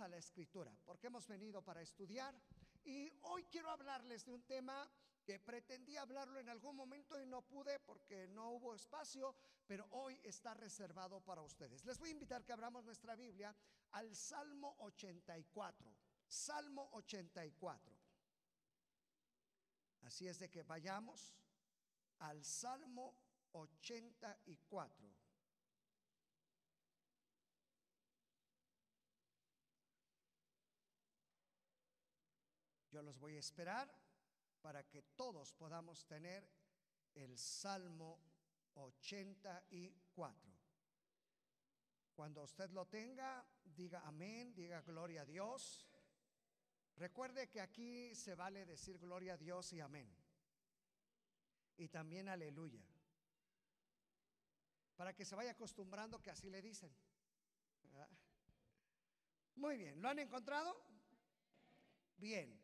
a la escritura, porque hemos venido para estudiar y hoy quiero hablarles de un tema que pretendía hablarlo en algún momento y no pude porque no hubo espacio, pero hoy está reservado para ustedes. Les voy a invitar que abramos nuestra Biblia al Salmo 84. Salmo 84. Así es de que vayamos al Salmo 84. Yo los voy a esperar para que todos podamos tener el Salmo 84. Cuando usted lo tenga, diga amén, diga gloria a Dios. Recuerde que aquí se vale decir gloria a Dios y amén. Y también aleluya. Para que se vaya acostumbrando que así le dicen. Muy bien, ¿lo han encontrado? Bien.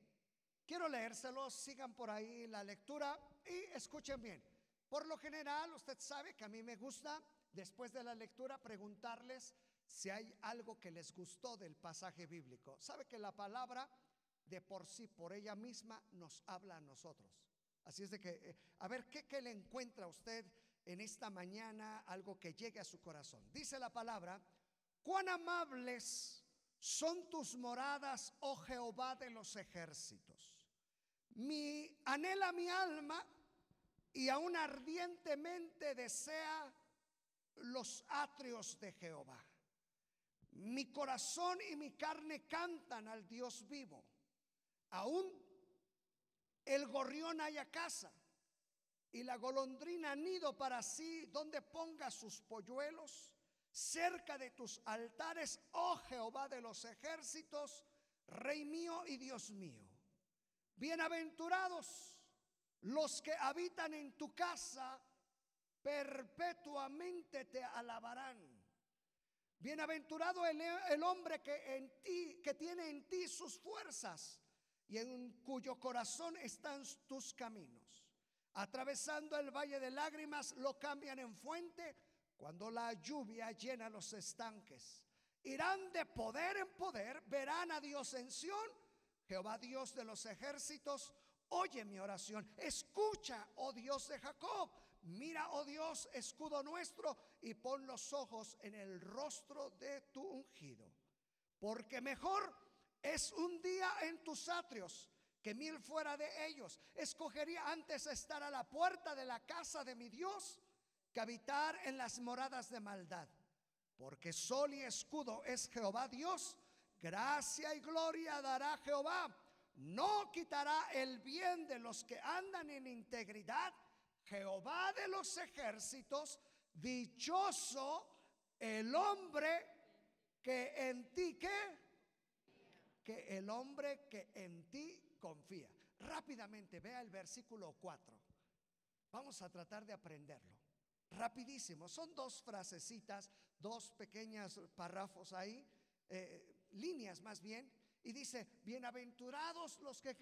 Quiero leérselos, sigan por ahí la lectura y escuchen bien. Por lo general, usted sabe que a mí me gusta, después de la lectura, preguntarles si hay algo que les gustó del pasaje bíblico. Sabe que la palabra de por sí, por ella misma, nos habla a nosotros. Así es de que, eh, a ver, ¿qué, ¿qué, le encuentra usted en esta mañana? Algo que llegue a su corazón. Dice la palabra, cuán amables son tus moradas, oh Jehová de los ejércitos. Mi anhela mi alma y aún ardientemente desea los atrios de Jehová. Mi corazón y mi carne cantan al Dios vivo. Aún el gorrión haya casa y la golondrina nido para sí donde ponga sus polluelos cerca de tus altares, oh Jehová de los ejércitos, Rey mío y Dios mío. Bienaventurados los que habitan en tu casa, perpetuamente te alabarán. Bienaventurado el, hombre que en ti, que tiene en ti sus fuerzas y en cuyo corazón están tus caminos. Atravesando el valle de lágrimas lo cambian en fuente cuando la lluvia llena los estanques. Irán de poder en poder, verán a Dios en Sión Jehová Dios de los ejércitos, oye mi oración. Escucha, oh Dios de Jacob. Mira, oh Dios, escudo nuestro, y pon los ojos en el rostro de tu ungido. Porque mejor es un día en tus atrios que mil fuera de ellos. Escogería antes estar a la puerta de la casa de mi Dios que habitar en las moradas de maldad. Porque sol y escudo es Jehová Dios Gracia y gloria dará Jehová. No quitará el bien de los que andan en integridad. Jehová de los ejércitos, dichoso el hombre que en ti que el hombre que en ti confía. Rápidamente vea el versículo 4. Vamos a tratar de aprenderlo. Rapidísimo. Son dos frasecitas, dos pequeños párrafos ahí. Eh, líneas más bien, y dice, bienaventurados los que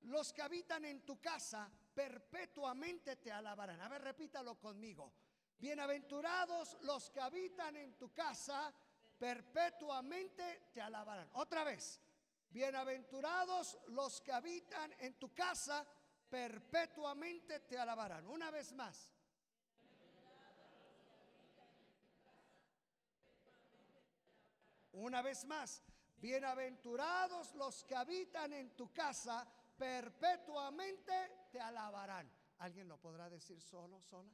los que habitan en tu casa, perpetuamente te alabarán. A ver, repítalo conmigo. Bienaventurados los que habitan en tu casa, perpetuamente te alabarán. Otra vez. Bienaventurados los que habitan en tu casa, perpetuamente te alabarán. Una vez más. Una vez más, bienaventurados los que habitan en tu casa, perpetuamente te alabarán. ¿Alguien lo podrá decir solo, sola?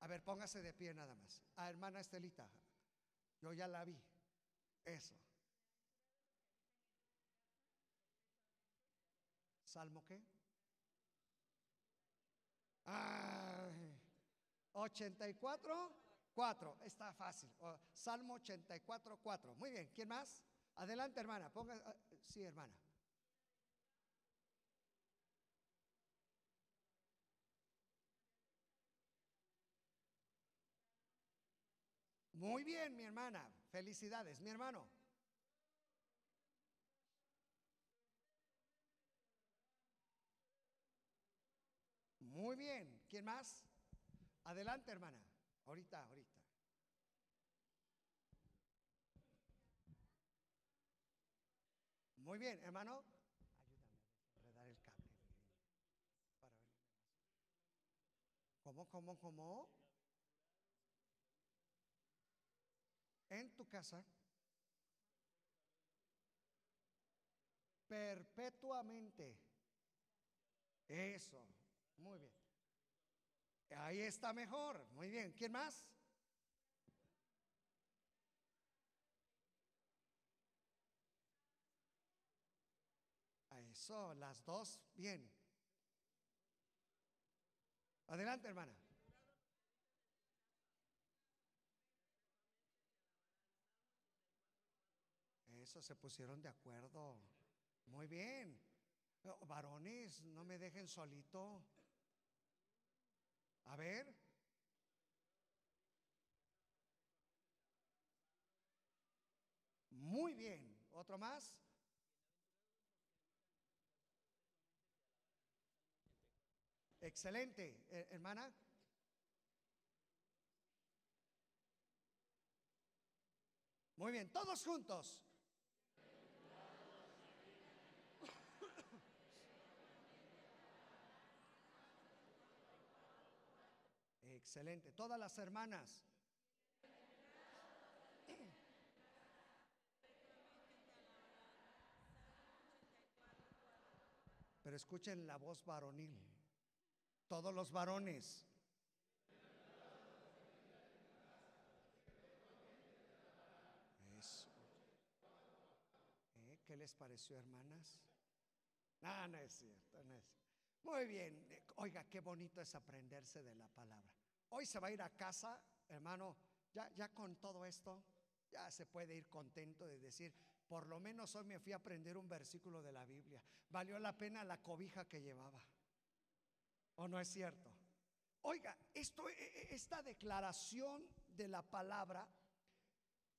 A ver, póngase de pie nada más. A hermana Estelita, yo ya la vi. Eso. ¿Salmo qué? Ay, 84. 4, está fácil. Salmo 84, 4. Muy bien, ¿quién más? Adelante, hermana. Ponga, ah, sí, hermana. Muy bien, mi hermana. Felicidades, mi hermano. Muy bien. ¿Quién más? Adelante, hermana. Ahorita, ahorita. Muy bien, hermano. Ayúdame a enredar el cable. Para ver. ¿Cómo, cómo, cómo? En tu casa. Perpetuamente. Eso. Muy bien. Ahí está mejor. Muy bien. ¿Quién más? Eso, las dos, bien. Adelante, hermana. Eso se pusieron de acuerdo. Muy bien. Varones, no me dejen solito. A ver. Muy bien. ¿Otro más? Excelente, eh, hermana. Muy bien, todos juntos. Excelente, todas las hermanas. Pero escuchen la voz varonil. Todos los varones. Eso. ¿Eh? ¿Qué les pareció, hermanas? Ah, no es cierto, no es Muy bien. Oiga, qué bonito es aprenderse de la palabra. Hoy se va a ir a casa, hermano, ya, ya con todo esto, ya se puede ir contento de decir, por lo menos hoy me fui a aprender un versículo de la Biblia. Valió la pena la cobija que llevaba. ¿O no es cierto? Oiga, esto, e, e, esta declaración de la palabra,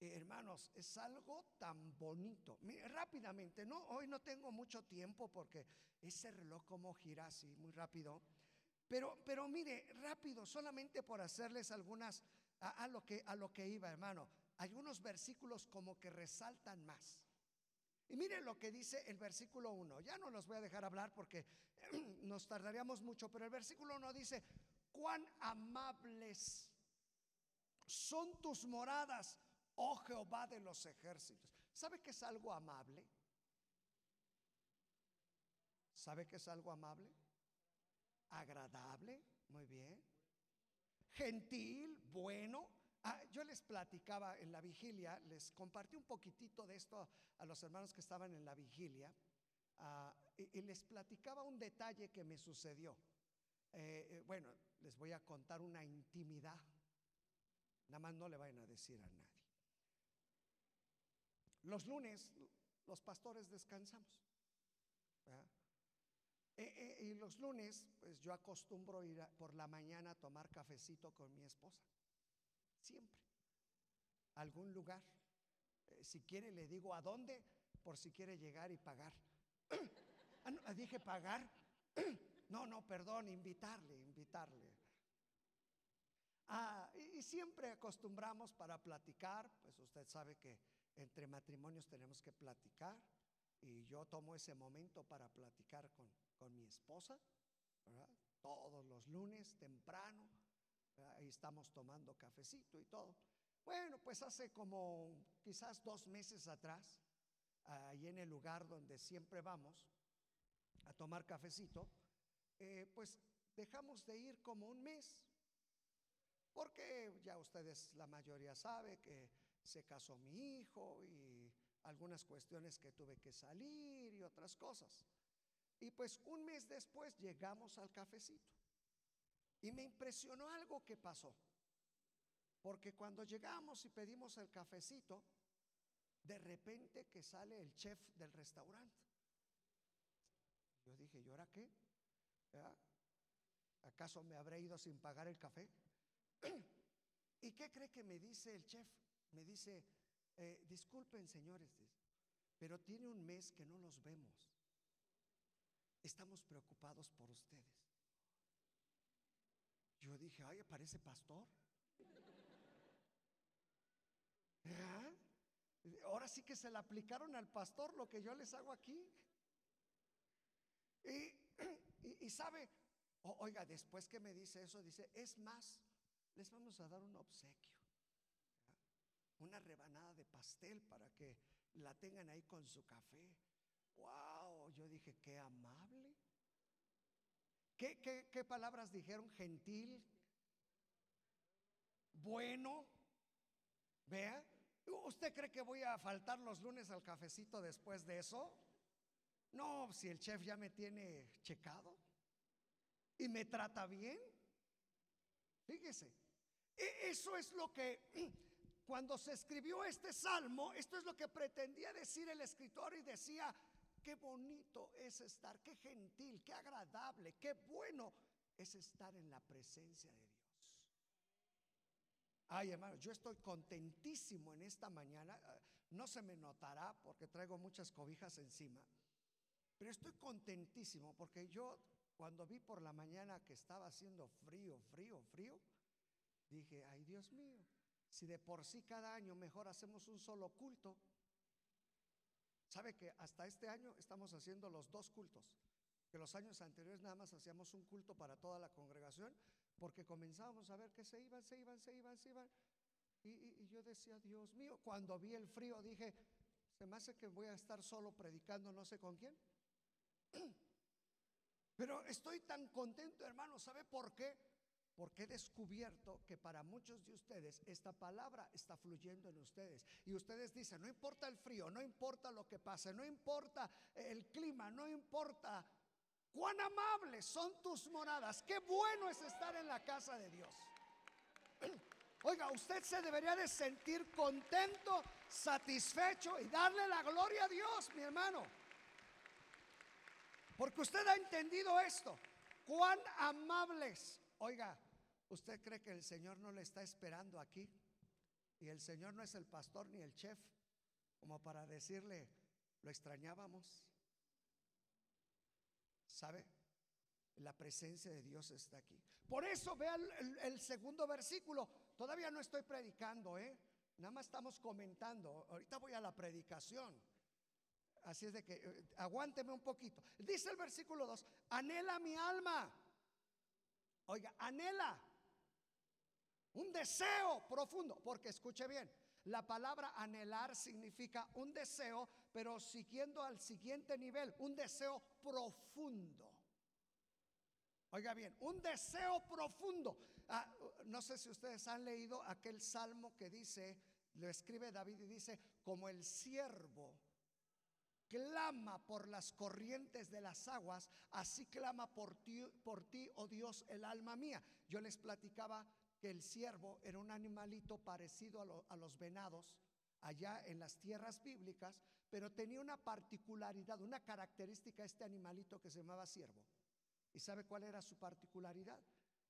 eh, hermanos, es algo tan bonito. rápidamente, no, hoy no tengo mucho tiempo porque ese reloj como gira así muy rápido. Pero, pero mire, rápido, solamente por hacerles algunas a, lo que a lo que iba, hermano. Hay unos versículos como que resaltan más. Y miren lo que dice el versículo 1. Ya no los voy a dejar hablar porque nos tardaríamos mucho, pero el versículo 1 dice, cuán amables son tus moradas, oh Jehová de los ejércitos. ¿Sabe que es algo amable? ¿Sabe que es algo amable? Agradable, muy bien. Gentil, bueno. Ah, yo les platicaba en la vigilia, les compartí un poquitito de esto a, los hermanos que estaban en la vigilia ah, y, les platicaba un detalle que me sucedió. Eh, eh, bueno, les voy a contar una intimidad. Nada más no le vayan a decir a nadie. Los lunes los pastores descansamos. Eh, y los lunes, pues yo acostumbro ir por la mañana a tomar cafecito con mi esposa. Siempre. Algún lugar. Eh, si quiere le digo a dónde, por si quiere llegar y pagar. ah, no, dije pagar. no, no, perdón, invitarle, invitarle. Ah, y siempre acostumbramos para platicar, pues usted sabe que entre matrimonios tenemos que platicar y yo tomo ese momento para platicar con, con mi esposa, todos los lunes temprano, ahí estamos tomando cafecito y todo. Bueno, pues hace como quizás dos meses atrás, ahí en el lugar donde siempre vamos a tomar cafecito, eh, pues dejamos de ir como un mes, porque ya ustedes la mayoría sabe que se casó mi hijo y algunas cuestiones que tuve que salir y otras cosas. Y pues un mes después llegamos al cafecito. Y me impresionó algo que pasó. Porque cuando llegamos y pedimos el cafecito, de repente que sale el chef del restaurante. Yo dije, ¿y ahora qué? ¿Acaso me habré ido sin pagar el café? ¿Y qué cree que me dice el chef? Me dice, eh, disculpen señores, pero tiene un mes que no los vemos. Estamos preocupados por ustedes. Yo dije, ay, parece pastor. ¿Ah? Ahora sí que se le aplicaron al pastor lo que yo les hago aquí. Y, sabe, oiga, después que me dice eso, dice, es más, les vamos a dar un obsequio, una rebanada de pastel para que la tengan ahí con su café. Wow, yo dije, qué amable. ¿Qué, qué, qué palabras dijeron? Gentil, bueno. Vea, ¿usted cree que voy a faltar los lunes al cafecito después de eso? No, si el chef ya me tiene checado y me trata bien. Fíjese, e, eso es lo que cuando se escribió este salmo, esto es lo que pretendía decir el escritor y decía, qué bonito es estar, qué gentil, qué agradable, qué bueno es estar en la presencia de Dios. Ay, hermano, yo estoy contentísimo en esta mañana. Ah, no se me notará porque traigo muchas cobijas encima. Pero estoy contentísimo porque yo cuando vi por la mañana que estaba haciendo frío, frío, frío, dije, ay Dios mío, si de por sí cada año mejor hacemos un solo culto. ¿Sabe que hasta este año estamos haciendo los dos cultos? Que los años anteriores nada más hacíamos un culto para toda la congregación porque comenzábamos a ver que se iban, se iban, se iban, se iban. Y, yo decía, Dios mío, cuando vi el frío dije, se me hace que voy a estar solo predicando no sé con quién. Pero estoy tan contento, hermano, ¿sabe por qué? Porque he descubierto que para muchos de ustedes esta palabra está fluyendo en ustedes. Y ustedes dicen, no importa el frío, no importa lo que pase, no importa el clima, no importa Cuán amables son tus moradas. Qué bueno es estar en la casa de Dios. Oiga, usted se debería de sentir contento, satisfecho y darle la gloria a Dios, mi hermano. Porque usted ha entendido esto. Cuán amables. Oiga, ¿usted cree que el Señor no le está esperando aquí? Y el Señor no es el pastor ni el chef, como para decirle, lo extrañábamos. ¿Sabe? La presencia de Dios está aquí. Por eso vean el, segundo versículo. Todavía no estoy predicando, ¿eh? Nada más estamos comentando. Ahorita voy a la predicación. Así es de que eh, aguánteme un poquito. Dice el versículo 2, anhela mi alma. Oiga, anhela. Un deseo profundo, porque escuche bien, la palabra anhelar significa un deseo, pero siguiendo al siguiente nivel, un deseo profundo. Oiga bien, un deseo profundo. Ah, no sé si ustedes han leído aquel salmo que dice, lo escribe David y dice, como el siervo clama por las corrientes de las aguas, así clama por ti, por ti, oh Dios, el alma mía. Yo les platicaba que el ciervo era un animalito parecido a, los venados allá en las tierras bíblicas, pero tenía una particularidad, una característica este animalito que se llamaba ciervo. ¿Y sabe cuál era su particularidad?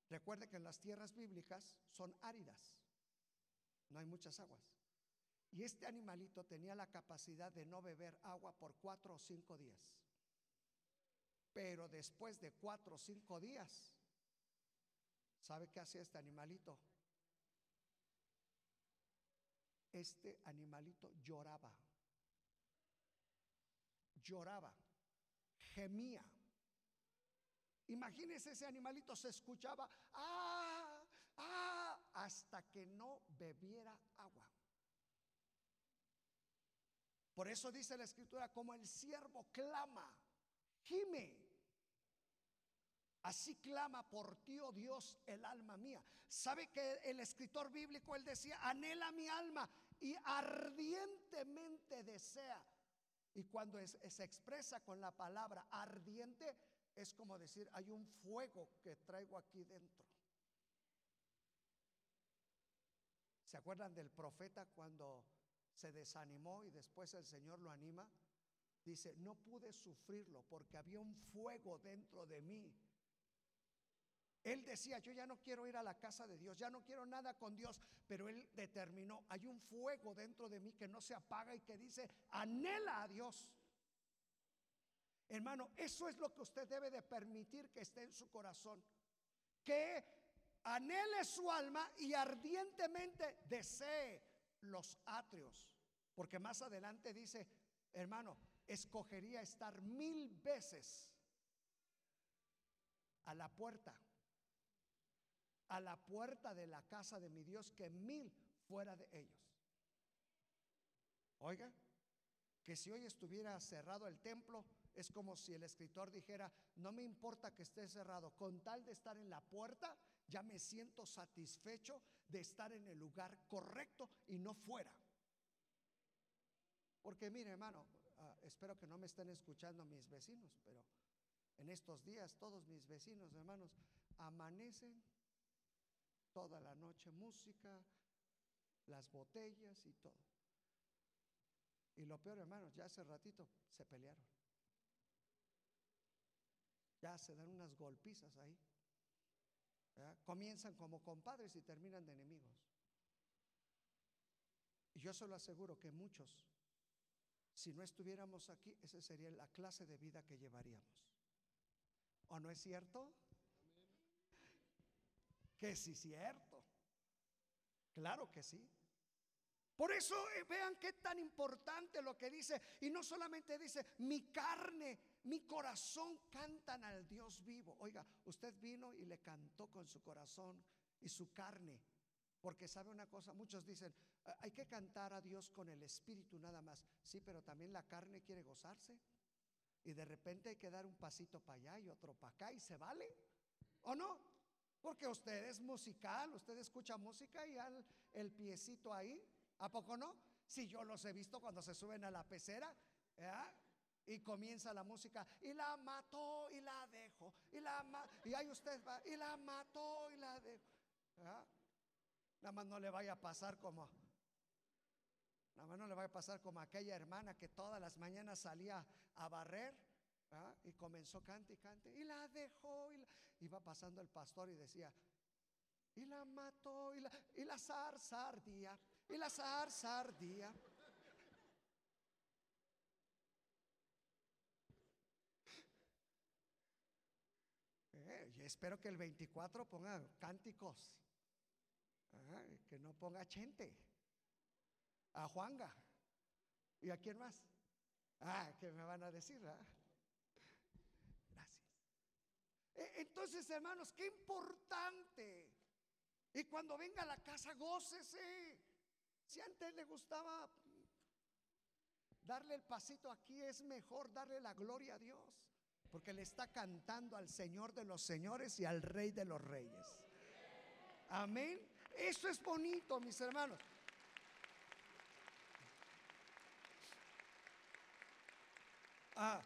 Recuerde que en las tierras bíblicas son áridas, no hay muchas aguas. Y este animalito tenía la capacidad de no beber agua por cuatro o cinco días. Pero después de cuatro o cinco días, ¿Sabe qué hacía este animalito? Este animalito lloraba, lloraba, gemía. Imagínese ese animalito se escuchaba, ah, ah, hasta que no bebiera agua. Por eso dice la escritura, como el siervo clama, gime Así clama por ti, oh Dios, el alma mía. ¿Sabe que el escritor bíblico, él decía, anhela mi alma y ardientemente desea? Y cuando se expresa con la palabra ardiente, es como decir, hay un fuego que traigo aquí dentro. ¿Se acuerdan del profeta cuando se desanimó y después el Señor lo anima? Dice, no pude sufrirlo porque había un fuego dentro de mí él decía, yo ya no quiero ir a la casa de Dios, ya no quiero nada con Dios, pero él determinó, hay un fuego dentro de mí que no se apaga y que dice, anhela a Dios. Hermano, eso es lo que usted debe de permitir que esté en su corazón. Que anhele su alma y ardientemente desee los atrios Porque más adelante dice, hermano, escogería estar mil veces a la puerta, a la puerta de la casa de mi Dios que mil fuera de ellos. Oiga, que si hoy estuviera cerrado el templo, es como si el escritor dijera, no me importa que esté cerrado, con tal de estar en la puerta, ya me siento satisfecho de estar en el lugar correcto y no fuera. Porque mire, hermano, ah, espero que no me estén escuchando mis vecinos, pero en estos días todos mis vecinos, hermanos, amanecen toda la noche música, las botellas y todo. Y lo peor, hermanos, ya hace ratito se pelearon. Ya se dan unas golpizas ahí. Comienzan como compadres y terminan de enemigos. Y yo se lo aseguro que muchos, si no estuviéramos aquí, esa sería la clase de vida que llevaríamos. ¿O no es cierto? Que sí, cierto. Claro que sí. Por eso eh, vean qué tan importante lo que dice. Y no solamente dice, mi carne, mi corazón cantan al Dios vivo. Oiga, usted vino y le cantó con su corazón y su carne. Porque sabe una cosa, muchos dicen, hay que cantar a Dios con el espíritu nada más. Sí, pero también la carne quiere gozarse. Y de repente hay que dar un pasito para allá y otro para acá y se vale. ¿O no? Porque usted es musical, usted escucha música y al, el piecito ahí ¿A poco no? Si yo los he visto cuando se suben a la pecera y comienza la música y la mató y la dejó y la y ahí usted va y la mató y la dejó. Nada más no le vaya a pasar como nada más no le vaya a pasar como aquella hermana que todas las mañanas salía a barrer y comenzó cante y cante y la dejó y iba pasando el pastor y decía y la mató y la, y la zarza ardía y la zarza ardía. Eh, espero que el 24 ponga cánticos. que no ponga gente. A Juanga. ¿Y a quién más? Ah, que me van a decir. Gracias. Entonces, hermanos, qué importante. Y cuando venga a la casa, gócese. Si antes le gustaba darle el pasito aquí, es mejor darle la gloria a Dios. Porque le está cantando al Señor de los señores y al Rey de los reyes. Amén. Eso es bonito, mis hermanos. Ah,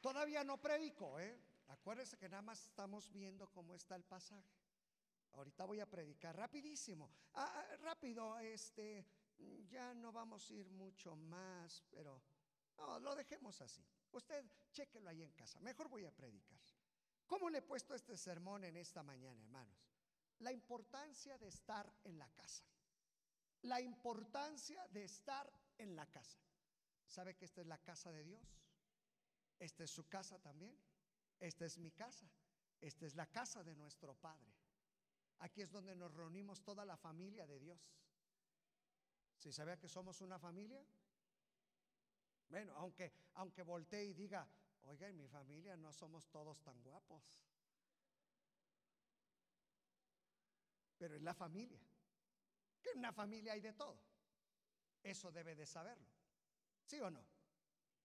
todavía no predico, ¿eh? Acuérdense que nada más estamos viendo cómo está el pasaje. Ahorita voy a predicar rapidísimo. Ah, ah, rápido, este, ya no vamos a ir mucho más, pero no, lo dejemos así. Usted chéquelo ahí en casa. Mejor voy a predicar. ¿Cómo le he puesto este sermón en esta mañana, hermanos? La importancia de estar en la casa. La importancia de estar en la casa. ¿Sabe que esta es la casa de Dios? Esta es su casa también. Esta es mi casa. Esta es la casa de nuestro Padre. Aquí es donde nos reunimos toda la familia de Dios. ¿Si sabía que somos una familia? Bueno, aunque, aunque voltee y diga, oiga, en mi familia no somos todos tan guapos. Pero es la familia. Que en una familia hay de todo. Eso debe de saberlo. ¿Sí o no?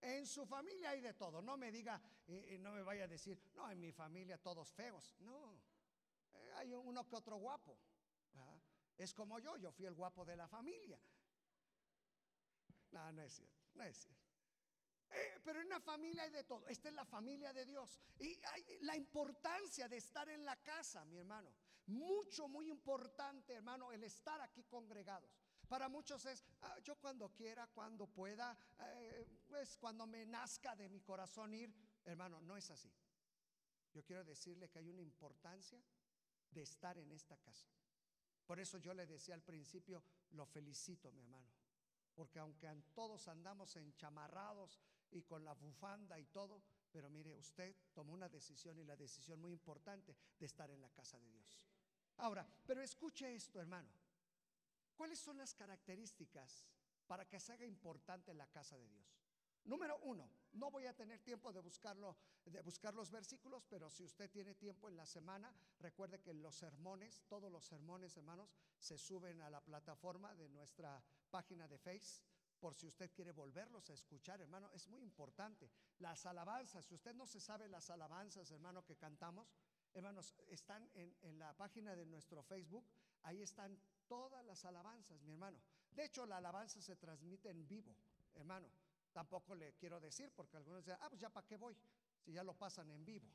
En su familia hay de todo. No me diga, y no me vaya a decir, no, en mi familia todos feos. No hay uno que otro guapo. Es como yo, yo fui el guapo de la familia. No, no es cierto, no es cierto. Eh, pero en una familia hay de todo. Esta es la familia de Dios. Y hay la importancia de estar en la casa, mi hermano. Mucho, muy importante, hermano, el estar aquí congregados. Para muchos es, ah, yo cuando quiera, cuando pueda, eh, pues cuando me nazca de mi corazón ir. Hermano, no es así. Yo quiero decirle que hay una importancia de estar en esta casa. Por eso yo le decía al principio, lo felicito, mi hermano, porque aunque todos andamos enchamarrados y con la bufanda y todo, pero mire, usted tomó una decisión y la decisión muy importante de estar en la casa de Dios. Ahora, pero escuche esto, hermano. ¿Cuáles son las características para que se haga importante la casa de Dios. Número uno, no voy a tener tiempo de buscarlo, de buscar los versículos, pero si usted tiene tiempo en la semana, recuerde que los sermones, todos los sermones, hermanos, se suben a la plataforma de nuestra página de Face. Por si usted quiere volverlos a escuchar, hermano, es muy importante. Las alabanzas, si usted no se sabe las alabanzas, hermano, que cantamos, hermanos, están en, en la página de nuestro Facebook. Ahí están todas las alabanzas, mi hermano. De hecho, la alabanza se transmite en vivo, hermano. Tampoco le quiero decir, porque algunos dicen, ah, pues ya para qué voy, si ya lo pasan en vivo.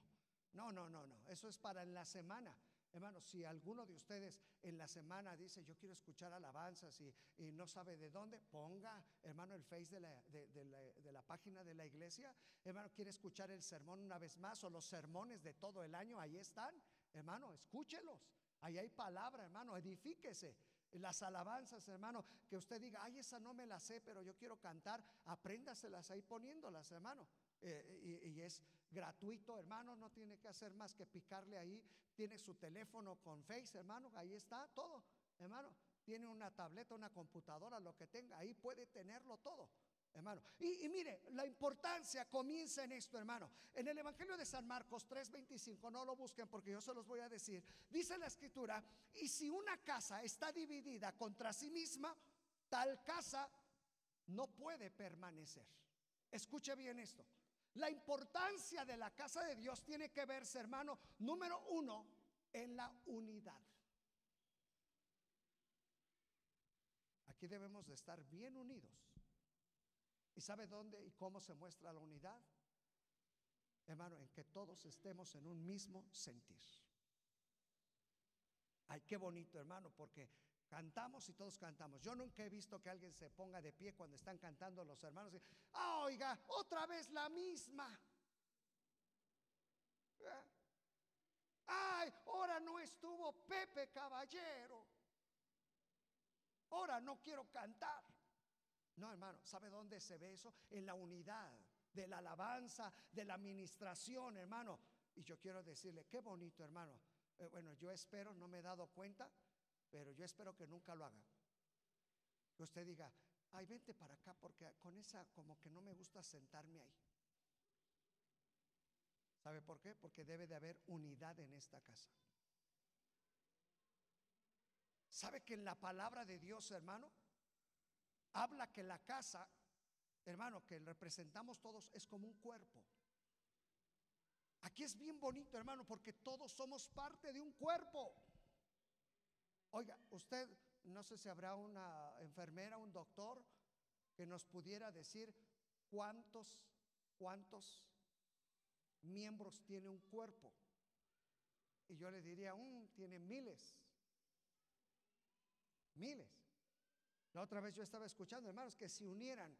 No, no, no, no, eso es para en la semana. Hermano, si alguno de ustedes en la semana dice, yo quiero escuchar alabanzas y, y no sabe de dónde, ponga, hermano, el face de la, de, de, la, de la, página de la iglesia. Hermano, quiere escuchar el sermón una vez más o los sermones de todo el año, ahí están. Hermano, escúchelos. Ahí hay palabra, hermano, edifíquese las alabanzas, hermano, que usted diga, ay, esa no me la sé, pero yo quiero cantar, apréndaselas ahí poniéndolas, hermano. Eh, y, y, es gratuito, hermano, no tiene que hacer más que picarle ahí, tiene su teléfono con Face, hermano, ahí está todo, hermano. Tiene una tableta, una computadora, lo que tenga, ahí puede tenerlo todo hermano. Y, mire, la importancia comienza en esto, hermano. En el Evangelio de San Marcos 3:25, no lo busquen porque yo se los voy a decir. Dice la escritura, y si una casa está dividida contra sí misma, tal casa no puede permanecer. Escuche bien esto. La importancia de la casa de Dios tiene que verse, hermano, número uno, en la unidad. Aquí debemos de estar bien unidos. ¿Y sabe dónde y cómo se muestra la unidad? Hermano, en que todos estemos en un mismo sentir. Ay, qué bonito, hermano, porque cantamos y todos cantamos. Yo nunca he visto que alguien se ponga de pie cuando están cantando los hermanos y, ah, oiga, otra vez la misma. ¿Eh? Ay, ahora no estuvo Pepe Caballero. Ahora no quiero cantar. No, hermano, ¿sabe dónde se ve eso? En la unidad de la alabanza, de la administración, hermano. Y yo quiero decirle, qué bonito, hermano. Eh, bueno, yo espero, no me he dado cuenta, pero yo espero que nunca lo haga. Que usted diga, ay, vente para acá porque con esa como que no me gusta sentarme ahí. ¿Sabe por qué? Porque debe de haber unidad en esta casa. ¿Sabe que en la palabra de Dios, hermano, habla que la casa, hermano, que representamos todos, es como un cuerpo. Aquí es bien bonito, hermano, porque todos somos parte de un cuerpo. Oiga, usted, no sé si habrá una enfermera, un doctor, que nos pudiera decir cuántos, cuántos miembros tiene un cuerpo. Y yo le diría, un, tiene miles, miles. La otra vez yo estaba escuchando, hermanos, que si unieran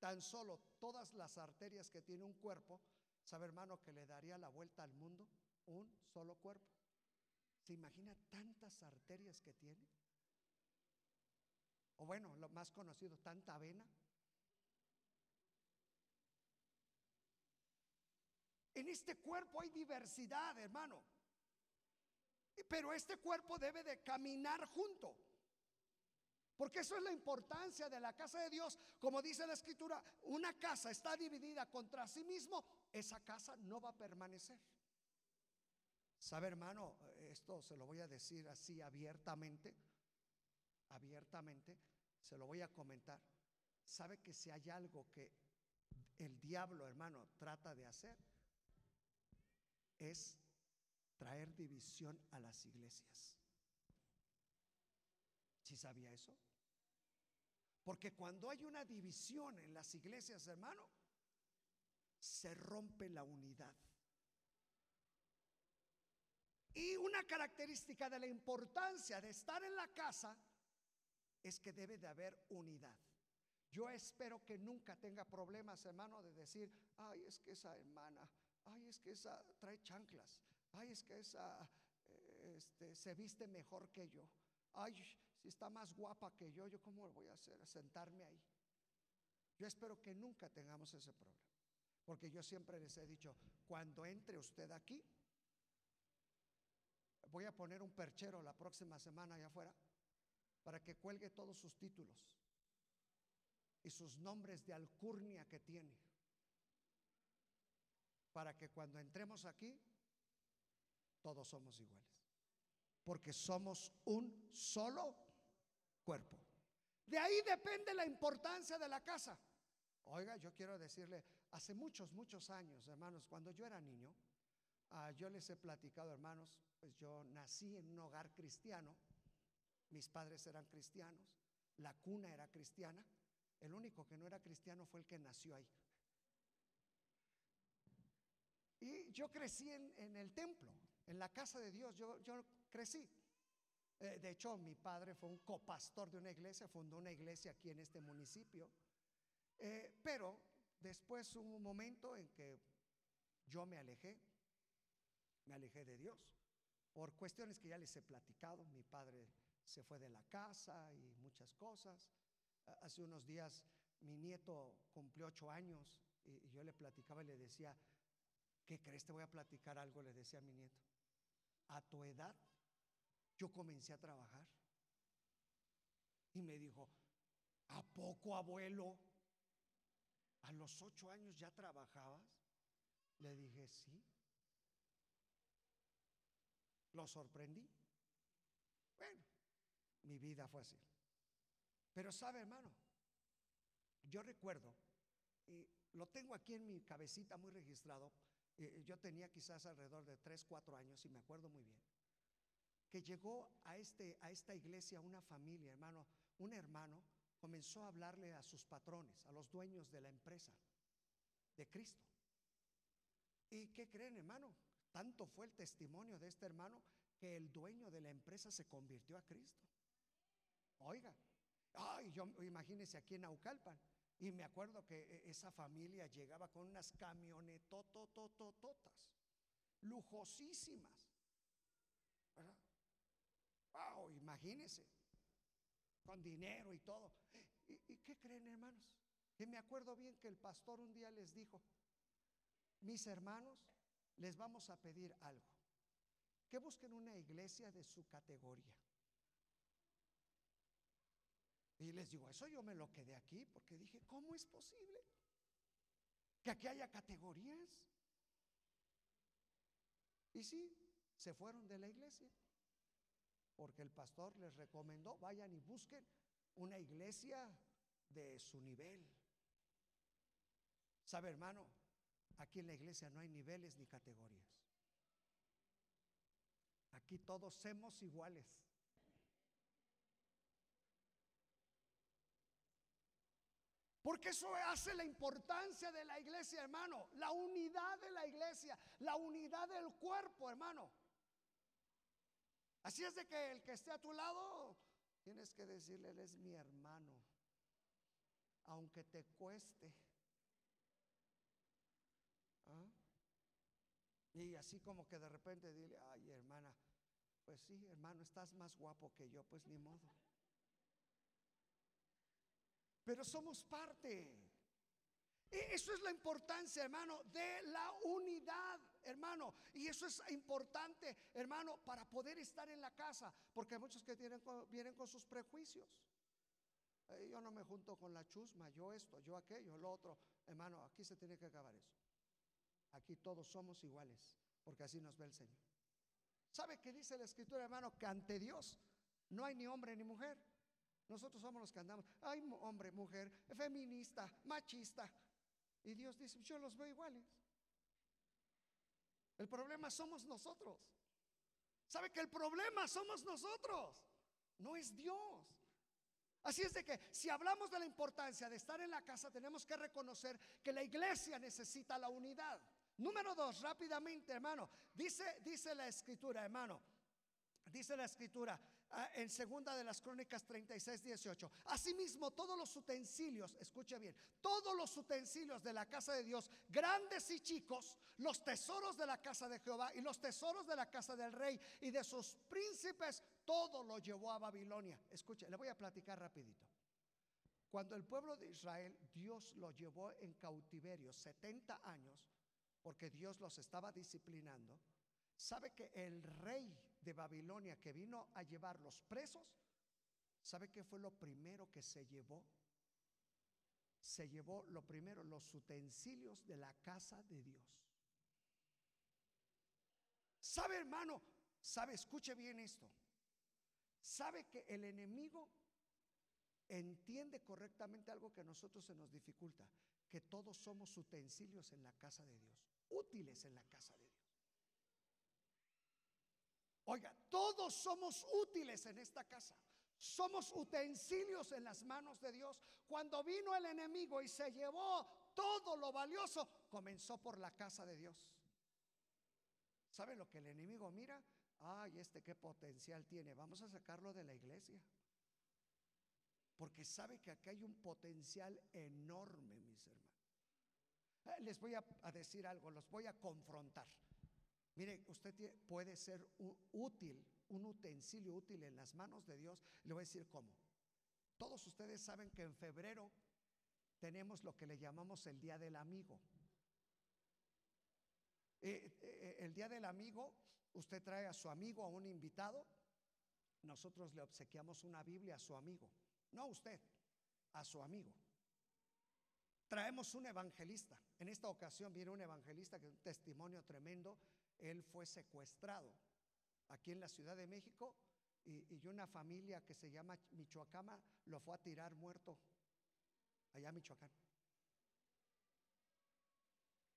tan solo todas las arterias que tiene un cuerpo, ¿sabe, hermano, que le daría la vuelta al mundo? Un solo cuerpo. ¿Se imagina tantas arterias que tiene? O bueno, lo más conocido, tanta vena. En este cuerpo hay diversidad, hermano. Pero este cuerpo debe de caminar junto. Porque eso es la importancia de la casa de Dios. Como dice la escritura, una casa está dividida contra sí mismo, esa casa no va a permanecer. ¿Sabe, hermano? Esto se lo voy a decir así abiertamente, abiertamente, se lo voy a comentar. ¿Sabe que si hay algo que el diablo, hermano, trata de hacer? Es traer división a las iglesias. ¿Sí sabía eso? Porque cuando hay una división en las iglesias, hermano, se rompe la unidad. Y una característica de la importancia de estar en la casa es que debe de haber unidad. Yo espero que nunca tenga problemas, hermano, de decir, ay, es que esa hermana, ay, es que esa trae chanclas, ay, es que esa eh, este, se viste mejor que yo, ay, si está más guapa que yo, ¿yo cómo lo voy a hacer? sentarme ahí. Yo espero que nunca tengamos ese problema. Porque yo siempre les he dicho, cuando entre usted aquí, voy a poner un perchero la próxima semana allá afuera para que cuelgue todos sus títulos. y sus nombres de alcurnia que tiene. Para que cuando entremos aquí, todos somos iguales. Porque somos un solo cuerpo. De ahí depende la importancia de la casa. Oiga, yo quiero decirle, hace muchos, muchos años, hermanos, cuando yo era niño, ah, yo les he platicado, hermanos, pues yo nací en un hogar cristiano, mis padres eran cristianos, la cuna era cristiana, el único que no era cristiano fue el que nació ahí. Y yo crecí en, el templo, en la casa de Dios, yo, yo crecí. Eh, de hecho, mi padre fue un copastor de una iglesia, fundó una iglesia aquí en este municipio. Eh, pero después hubo un momento en que yo me alejé, me alejé de Dios, por cuestiones que ya les he platicado. Mi padre se fue de la casa y muchas cosas. Hace unos días mi nieto cumplió ocho años y, yo le platicaba y le decía, ¿qué crees? Te voy a platicar algo, le decía a mi nieto. A tu edad yo comencé a trabajar. Y me dijo, ¿a poco abuelo? ¿A los ocho años ya trabajabas? Le dije, sí. Lo sorprendí. Bueno, mi vida fue así. Pero sabe, hermano, yo recuerdo, y lo tengo aquí en mi cabecita muy registrado, eh, yo tenía quizás alrededor de tres, cuatro años y me acuerdo muy bien, que llegó a, este, a esta iglesia una familia, hermano, un hermano comenzó a hablarle a sus patrones, a los dueños de la empresa de Cristo. ¿Y qué creen, hermano? Tanto fue el testimonio de este hermano que el dueño de la empresa se convirtió a Cristo. Oiga, ay, yo imagínense aquí en Naucalpan. Y me acuerdo que e, esa familia llegaba con unas camionetototototas, lujosísimas. Wow, imagínense, con dinero y todo. ¿Y, ¿Y, qué creen, hermanos? Que me acuerdo bien que el pastor un día les dijo, mis hermanos, les vamos a pedir algo, que busquen una iglesia de su categoría. Y les digo, eso yo me lo quedé aquí porque dije, ¿cómo es posible? Que aquí haya categorías. Y sí, se fueron de la iglesia. Porque el pastor les recomendó, vayan y busquen una iglesia de su nivel. ¿Sabe, hermano? Aquí en la iglesia no hay niveles ni categorías. Aquí todos somos iguales. Porque eso hace la importancia de la iglesia, hermano. La unidad de la iglesia, la unidad del cuerpo, hermano. Así es de que el que esté a tu lado, tienes que decirle, él es mi hermano. Aunque te cueste. ¿Ah? Y así como que de repente dile, ay hermana, pues sí, hermano, estás más guapo que yo, pues ni modo. Pero somos parte. E, eso es la importancia, hermano, de la unidad, hermano. Y eso es importante, hermano, para poder estar en la casa. Porque hay muchos que tienen, vienen con sus prejuicios. Eh, yo no me junto con la chusma, yo esto, yo aquello, lo otro. Hermano, aquí se tiene que acabar eso. Aquí todos somos iguales, porque así nos ve el Señor. ¿Sabe qué dice la escritura, hermano? Que ante Dios no hay ni hombre ni mujer. Nosotros somos los que andamos, hay hombre, mujer, feminista, machista. Y Dios dice, yo los veo iguales. El problema somos nosotros. ¿Sabe que el problema somos nosotros? No es Dios. Así es de que si hablamos de la importancia de estar en la casa, tenemos que reconocer que la iglesia necesita la unidad. Número dos, rápidamente, hermano. Dice, dice la escritura, hermano. Dice la escritura, en segunda de las crónicas 36, 18. Asimismo, todos los utensilios, escuche bien, todos los utensilios de la casa de Dios, grandes y chicos, los tesoros de la casa de Jehová y los tesoros de la casa del rey y de sus príncipes, todo lo llevó a Babilonia. Escuche, le voy a platicar rapidito. Cuando el pueblo de Israel, Dios lo llevó en cautiverio 70 años, porque Dios los estaba disciplinando, sabe que el rey de Babilonia que vino a llevar los presos, ¿sabe qué fue lo primero que se llevó? se llevó lo primero, los utensilios de la casa de Dios. ¿Sabe, hermano? ¿Sabe? Escuche bien esto. ¿Sabe que el enemigo entiende correctamente algo que a nosotros se nos dificulta? Que todos somos utensilios en la casa de Dios, útiles en la casa de Dios. Oiga, todos somos útiles en esta casa. Somos utensilios en las manos de Dios. Cuando vino el enemigo y se llevó todo lo valioso, comenzó por la casa de Dios. ¿Sabe lo que el enemigo mira? Ay, este qué potencial tiene. Vamos a sacarlo de la iglesia. Porque sabe que aquí hay un potencial enorme, mis hermanos. Eh, les voy a, decir algo, los voy a confrontar. Mire, usted puede ser útil un utensilio útil en las manos de Dios, le voy a decir cómo. Todos ustedes saben que en febrero tenemos lo que le llamamos el Día del Amigo. Eh, eh, el Día del Amigo, usted trae a su amigo, a un invitado, nosotros le obsequiamos una Biblia a su amigo, no a usted, a su amigo. Traemos un evangelista. En esta ocasión viene un evangelista que es un testimonio tremendo. Él fue secuestrado aquí en la Ciudad de México y, una familia que se llama Michoacama lo fue a tirar muerto allá en Michoacán.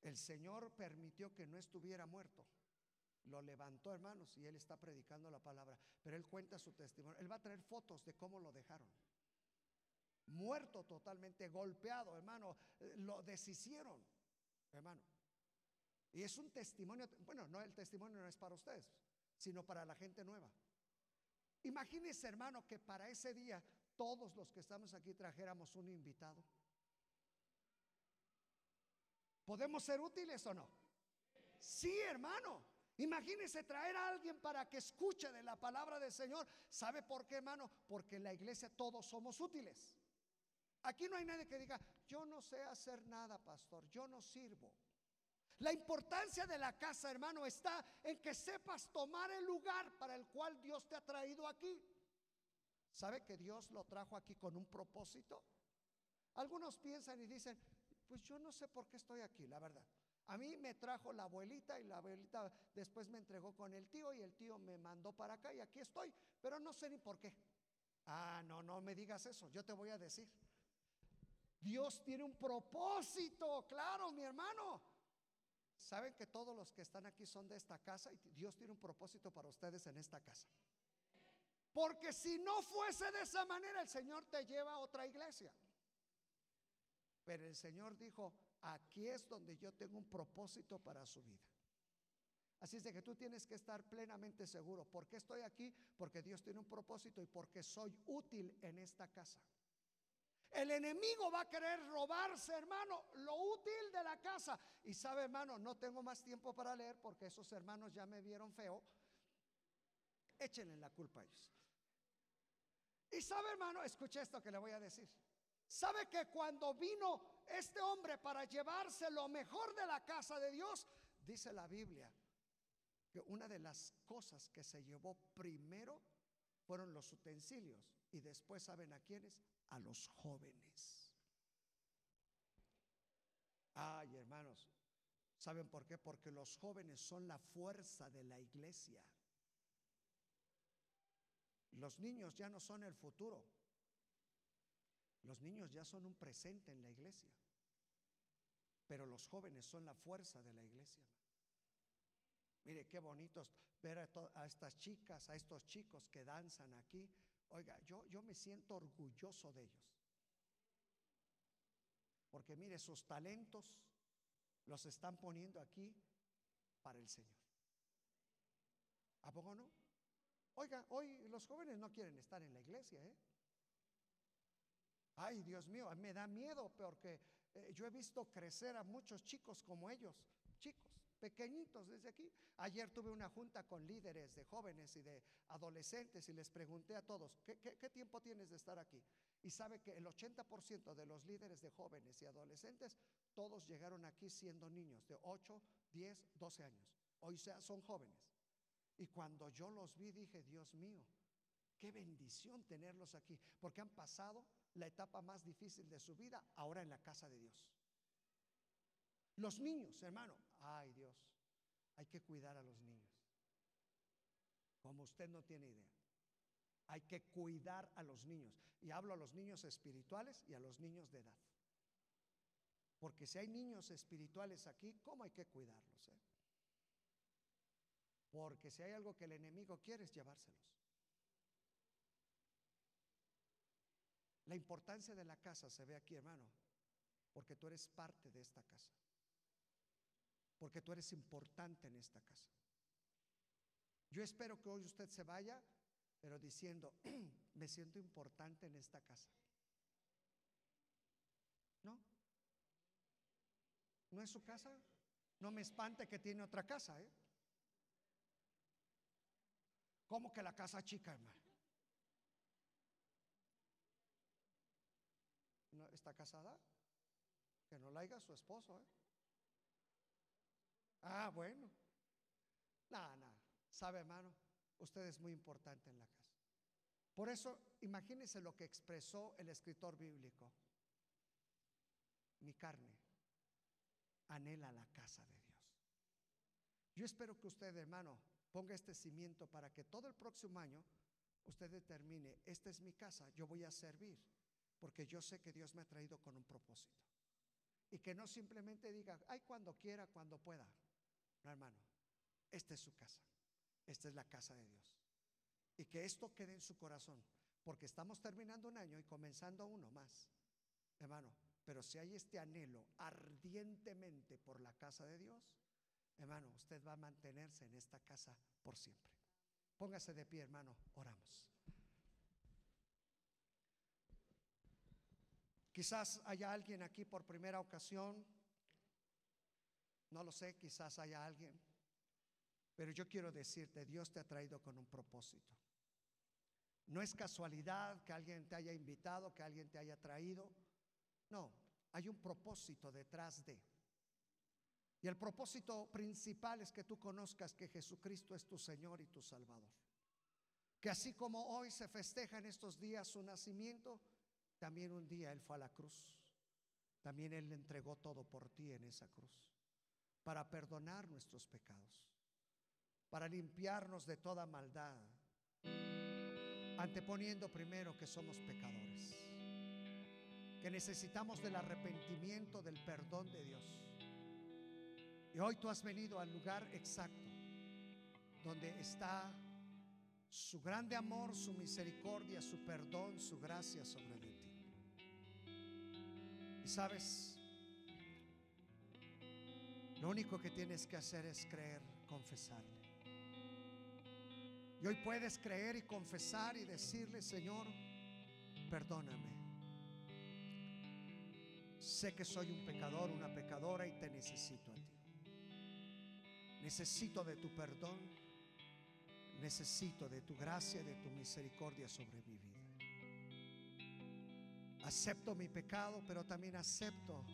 El Señor permitió que no estuviera muerto. Lo levantó, hermanos, y él está predicando la palabra. Pero él cuenta su testimonio. Él va a traer fotos de cómo lo dejaron. Muerto totalmente, golpeado, hermano. Lo deshicieron, hermano. Y es un testimonio, bueno, no el testimonio no es para ustedes, sino para la gente nueva. Imagínese, hermano, que para ese día todos los que estamos aquí trajéramos un invitado. ¿Podemos ser útiles o no? Sí, hermano. Imagínese traer a alguien para que escuche de la palabra del Señor. ¿Sabe por qué, hermano? Porque en la iglesia todos somos útiles. Aquí no hay nadie que diga, yo no sé hacer nada, pastor, yo no sirvo. La importancia de la casa, hermano, está en que sepas tomar el lugar para el cual Dios te ha traído aquí. ¿Sabe que Dios lo trajo aquí con un propósito? Algunos piensan y dicen, pues yo no sé por qué estoy aquí, la verdad. A mí me trajo la abuelita y la abuelita después me entregó con el tío y el tío me mandó para acá y aquí estoy, pero no sé ni por qué. Ah, no, no me digas eso, yo te voy a decir. Dios tiene un propósito, claro, mi hermano. Saben que todos los que están aquí son de esta casa y Dios tiene un propósito para ustedes en esta casa. Porque si no fuese de esa manera, el Señor te lleva a otra iglesia. Pero el Señor dijo, aquí es donde yo tengo un propósito para su vida. Así es de que tú tienes que estar plenamente seguro. ¿Por qué estoy aquí? Porque Dios tiene un propósito y porque soy útil en esta casa. El enemigo va a querer robarse, hermano, lo útil de la casa. Y sabe, hermano, no tengo más tiempo para leer porque esos hermanos ya me vieron feo. Échenle la culpa a ellos. Y sabe, hermano, escuche esto que le voy a decir. ¿Sabe que cuando vino este hombre para llevarse lo mejor de la casa de Dios, dice la Biblia, que una de las cosas que se llevó primero fueron los utensilios y después, ¿saben a quiénes? A los jóvenes. Ay, hermanos, ¿saben por qué? Porque los jóvenes son la fuerza de la iglesia. Los niños ya no son el futuro. Los niños ya son un presente en la iglesia. Pero los jóvenes son la fuerza de la iglesia. Mire qué bonitos ver a, a, estas chicas, a estos chicos que danzan aquí. Oiga, yo, yo me siento orgulloso de ellos. Porque mire, sus talentos los están poniendo aquí para el Señor. ¿A poco no? Oiga, hoy los jóvenes no quieren estar en la iglesia, ¿eh? Ay, Dios mío, me da miedo porque eh, yo he visto crecer a muchos chicos como ellos, chicos pequeñitos desde aquí. Ayer tuve una junta con líderes de jóvenes y de adolescentes y les pregunté a todos, ¿qué, tiempo tienes de estar aquí? Y sabe que el 80% de los líderes de jóvenes y adolescentes, todos llegaron aquí siendo niños de 8, 10, 12 años. Hoy sea, son jóvenes. Y cuando yo los vi dije, Dios mío, qué bendición tenerlos aquí, porque han pasado la etapa más difícil de su vida ahora en la casa de Dios. Los niños, hermano, ay Dios, hay que cuidar a los niños. Como usted no tiene idea. Hay que cuidar a los niños. Y hablo a los niños espirituales y a los niños de edad. Porque si hay niños espirituales aquí, ¿cómo hay que cuidarlos? Eh? Porque si hay algo que el enemigo quiere es llevárselos. La importancia de la casa se ve aquí, hermano, porque tú eres parte de esta casa. Porque tú eres importante en esta casa. Yo espero que hoy usted se vaya, pero diciendo, me siento importante en esta casa. ¿No? ¿No es su casa? No me espante que tiene otra casa, ¿eh? ¿Cómo que la casa chica, hermano? ¿Está casada? Que no la haya su esposo, ¿eh? Ah, bueno. Nada, nada. ¿Sabe, hermano? Usted es muy importante en la casa. Por eso, imagínese lo que expresó el escritor bíblico. Mi carne anhela la casa de Dios. Yo espero que usted, hermano, ponga este cimiento para que todo el próximo año usted determine, esta es mi casa, yo voy a servir, porque yo sé que Dios me ha traído con un propósito. Y que no simplemente diga, ay, cuando quiera, cuando pueda. No, hermano, esta es su casa, esta es la casa de Dios. Y que esto quede en su corazón, porque estamos terminando un año y comenzando uno más. Hermano, pero si hay este anhelo ardientemente por la casa de Dios, hermano, usted va a mantenerse en esta casa por siempre. Póngase de pie, hermano, oramos. Quizás haya alguien aquí por primera ocasión, no lo sé, quizás haya alguien, pero yo quiero decirte, Dios te ha traído con un propósito. No es casualidad que alguien te haya invitado, que alguien te haya traído. No, hay un propósito detrás de. Y el propósito principal es que tú conozcas que Jesucristo es tu Señor y tu Salvador. Que así como hoy se festeja en estos días su nacimiento, también un día Él fue a la cruz. También Él entregó todo por ti en esa cruz, para perdonar nuestros pecados, para limpiarnos de toda maldad, anteponiendo primero que somos pecadores, que necesitamos del arrepentimiento, del perdón de Dios y hoy tú has venido al lugar exacto donde está su grande amor, su misericordia, su perdón, su gracia sobre ti. Y sabes, lo único que tienes que hacer es creer, confesarle. Y hoy puedes creer y confesar y decirle, Señor, perdóname. Sé que soy un pecador, una pecadora y te necesito a ti. Necesito de tu perdón. Necesito de tu gracia, de tu misericordia sobre mi vida. Acepto mi pecado, pero también acepto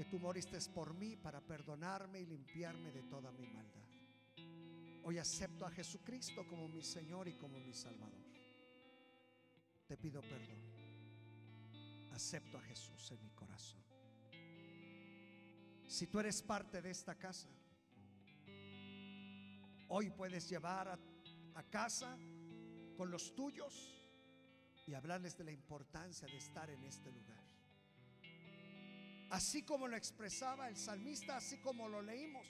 que tú moriste por mí para perdonarme y limpiarme de toda mi maldad. Hoy acepto a Jesucristo como mi Señor y como mi Salvador. Te pido perdón. Acepto a Jesús en mi corazón. Si tú eres parte de esta casa, Hoy puedes llevar a, casa con los tuyos y hablarles de la importancia de estar en este lugar. Así como lo expresaba el salmista, así como lo leímos,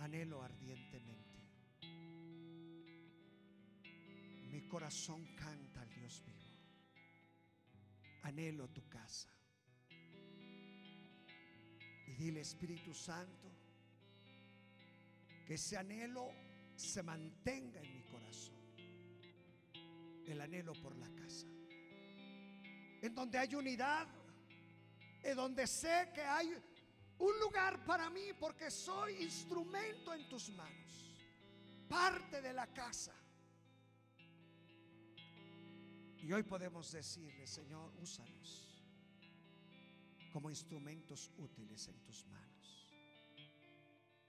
anhelo ardientemente. Mi corazón canta al Dios vivo. Anhelo tu casa. Y dile, Espíritu Santo, que ese anhelo se mantenga en mi corazón. El anhelo por la casa. En donde hay unidad, en donde sé que hay un lugar para mí porque soy instrumento en tus manos, parte de la casa. Y hoy podemos decirle, Señor, úsanos como instrumentos útiles en tus manos.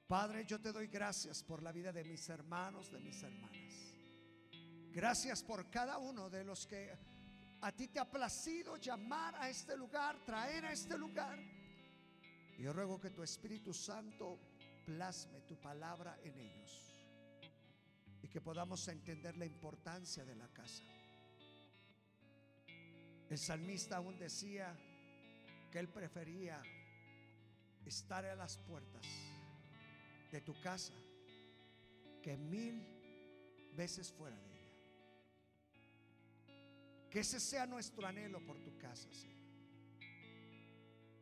Padre, yo te doy gracias por la vida de mis hermanos, de mis hermanas. Gracias por cada uno de los que a ti te ha placido llamar a este lugar, traer a este lugar. Yo ruego que tu Espíritu Santo plasme tu palabra en ellos y que podamos entender la importancia de la casa. El salmista aún decía que él prefería estar a las puertas de tu casa que mil veces fuera de. Que ese sea nuestro anhelo por tu casa, Señor.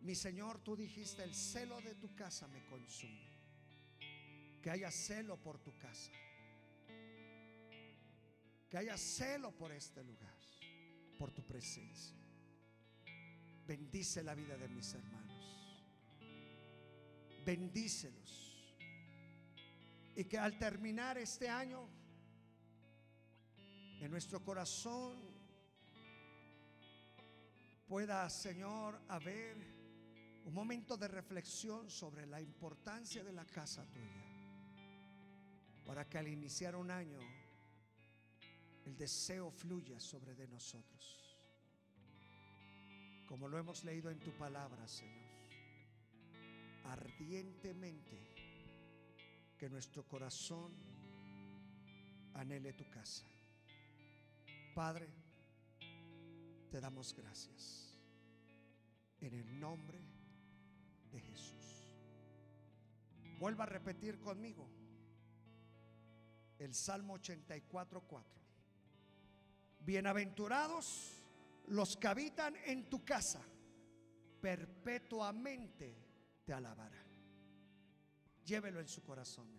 Mi Señor, tú dijiste, el celo de tu casa me consume. Que haya celo por tu casa. Que haya celo por este lugar, por tu presencia. Bendice la vida de mis hermanos. Bendícelos. Y que al terminar este año, en nuestro corazón pueda, Señor, haber un momento de reflexión sobre la importancia de la casa tuya. Para que al iniciar un año, el deseo fluya sobre de nosotros. Como lo hemos leído en tu palabra, Señor. Ardientemente que nuestro corazón anhele tu casa. Padre, te damos gracias en el nombre de Jesús. Vuelva a repetir conmigo el Salmo 84.4. Bienaventurados los que habitan en tu casa, perpetuamente te alabarán. Llévelo en su corazón,